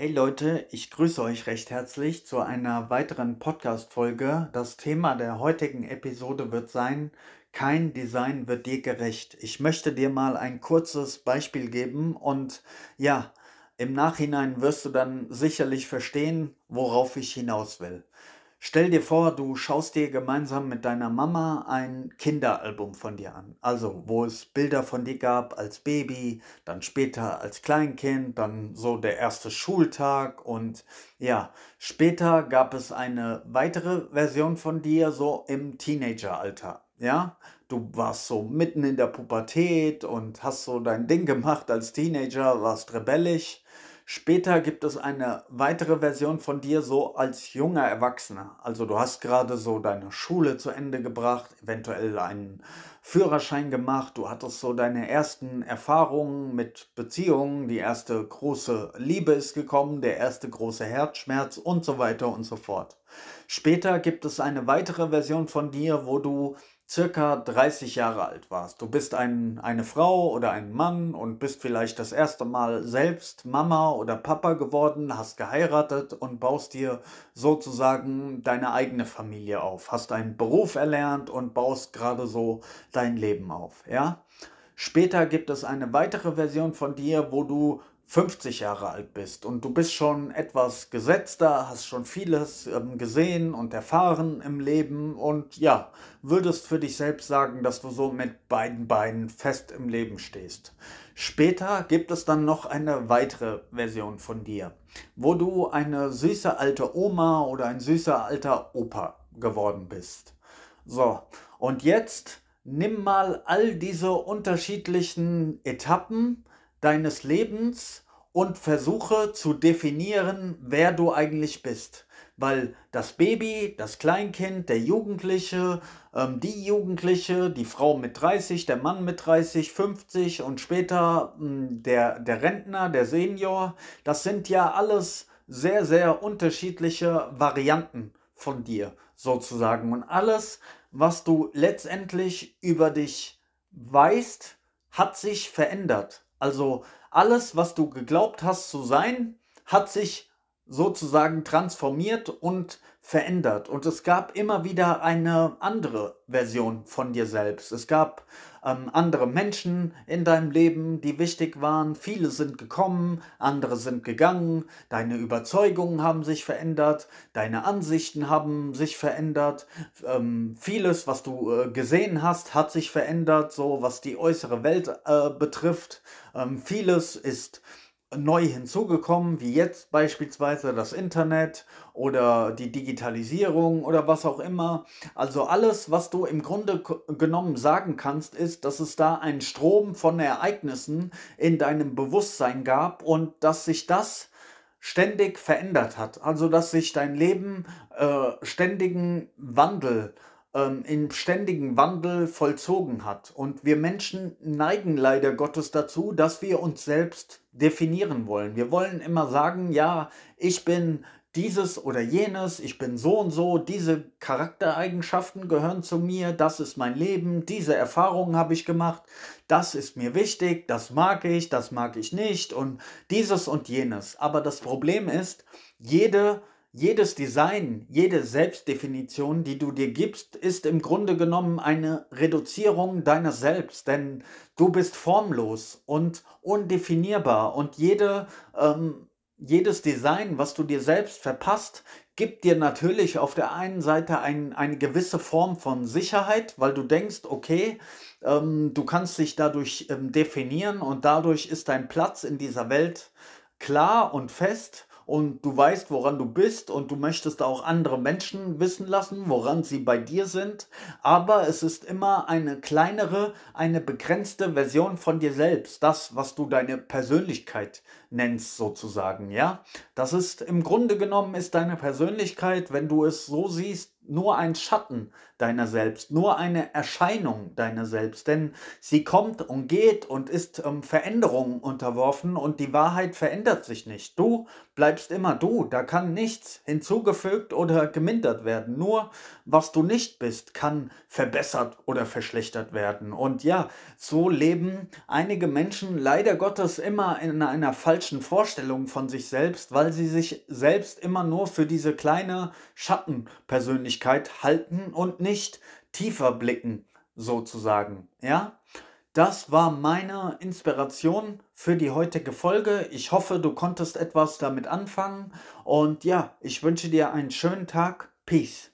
Hey Leute, ich grüße euch recht herzlich zu einer weiteren Podcast-Folge. Das Thema der heutigen Episode wird sein: Kein Design wird dir gerecht. Ich möchte dir mal ein kurzes Beispiel geben und ja, im Nachhinein wirst du dann sicherlich verstehen, worauf ich hinaus will. Stell dir vor, du schaust dir gemeinsam mit deiner Mama ein Kinderalbum von dir an. Also, wo es Bilder von dir gab als Baby, dann später als Kleinkind, dann so der erste Schultag und ja, später gab es eine weitere Version von dir so im Teenageralter. Ja, du warst so mitten in der Pubertät und hast so dein Ding gemacht als Teenager, warst rebellisch. Später gibt es eine weitere Version von dir so als junger Erwachsener. Also du hast gerade so deine Schule zu Ende gebracht, eventuell einen Führerschein gemacht, du hattest so deine ersten Erfahrungen mit Beziehungen, die erste große Liebe ist gekommen, der erste große Herzschmerz und so weiter und so fort. Später gibt es eine weitere Version von dir, wo du circa 30 Jahre alt warst. Du bist ein, eine Frau oder ein Mann und bist vielleicht das erste Mal selbst Mama oder Papa geworden, hast geheiratet und baust dir sozusagen deine eigene Familie auf. Hast einen Beruf erlernt und baust gerade so dein Leben auf, ja? Später gibt es eine weitere Version von dir, wo du 50 Jahre alt bist und du bist schon etwas gesetzter, hast schon vieles ähm, gesehen und erfahren im Leben und ja, würdest für dich selbst sagen, dass du so mit beiden Beinen fest im Leben stehst. Später gibt es dann noch eine weitere Version von dir, wo du eine süße alte Oma oder ein süßer alter Opa geworden bist. So, und jetzt nimm mal all diese unterschiedlichen Etappen, deines Lebens und versuche zu definieren, wer du eigentlich bist. Weil das Baby, das Kleinkind, der Jugendliche, ähm, die Jugendliche, die Frau mit 30, der Mann mit 30, 50 und später mh, hm, der, der Rentner, der Senior, das sind ja alles sehr, sehr unterschiedliche Varianten von dir sozusagen. Und alles, was du letztendlich über dich weißt, hat sich verändert. Also alles, was du geglaubt hast zu sein, hat sich sozusagen transformiert und verändert. Und es gab immer wieder eine andere Version von dir selbst. Es gab ähm, andere Menschen in deinem Leben, die wichtig waren. Viele sind gekommen, andere sind gegangen. Deine Überzeugungen haben sich verändert, deine Ansichten haben sich verändert. Ähm, vieles, was du äh, gesehen hast, hat sich verändert, so was die äußere Welt äh, betrifft. Ähm, vieles ist neu hinzugekommen, wie jetzt beispielsweise das Internet oder die Digitalisierung oder was auch immer. Also alles, was du im Grunde genommen sagen kannst, ist, dass es da einen Strom von Ereignissen in deinem Bewusstsein gab und dass sich das ständig verändert hat. Also dass sich dein Leben äh, ständigen Wandel ähm, in ständigen Wandel vollzogen hat. Und wir Menschen neigen leider Gottes dazu, dass wir uns selbst definieren wollen. Wir wollen immer sagen, ja, ich bin dieses oder jenes, ich bin so und so, diese Charaktereigenschaften gehören zu mir, das ist mein Leben, diese Erfahrungen habe ich gemacht, das ist mir wichtig, das mag ich, das mag ich nicht und dieses und jenes. Aber das Problem ist, jede jedes Design, jede Selbstdefinition, die du dir gibst, ist im Grunde genommen eine Reduzierung deiner selbst, denn du bist formlos und undefinierbar. Und jede, ähm, jedes Design, was du dir selbst verpasst, gibt dir natürlich auf der einen Seite ein, eine gewisse Form von Sicherheit, weil du denkst, okay, ähm, du kannst dich dadurch ähm, definieren und dadurch ist dein Platz in dieser Welt klar und fest und du weißt, woran du bist und du möchtest auch andere Menschen wissen lassen, woran sie bei dir sind. Aber es ist immer eine kleinere, eine begrenzte Version von dir selbst. Das, was du deine Persönlichkeit nennst, sozusagen, ja. Das ist im Grunde genommen ist deine Persönlichkeit, wenn du es so siehst, nur ein Schatten deiner selbst, nur eine Erscheinung deiner selbst, denn sie kommt und geht und ist ähm, Veränderungen unterworfen und die Wahrheit verändert sich nicht. Du bleibst immer du, da kann nichts hinzugefügt oder gemindert werden. Nur was du nicht bist, kann verbessert oder verschlechtert werden. Und ja, so leben einige Menschen leider Gottes immer in einer falschen Vorstellung von sich selbst, weil sie sich selbst immer nur für diese kleine Schattenpersönlichkeit halten und nicht tiefer blicken, sozusagen. Ja? Das war meine Inspiration für die heutige Folge. Ich hoffe, du konntest etwas damit anfangen. Und ja, ich wünsche dir einen schönen Tag. Peace.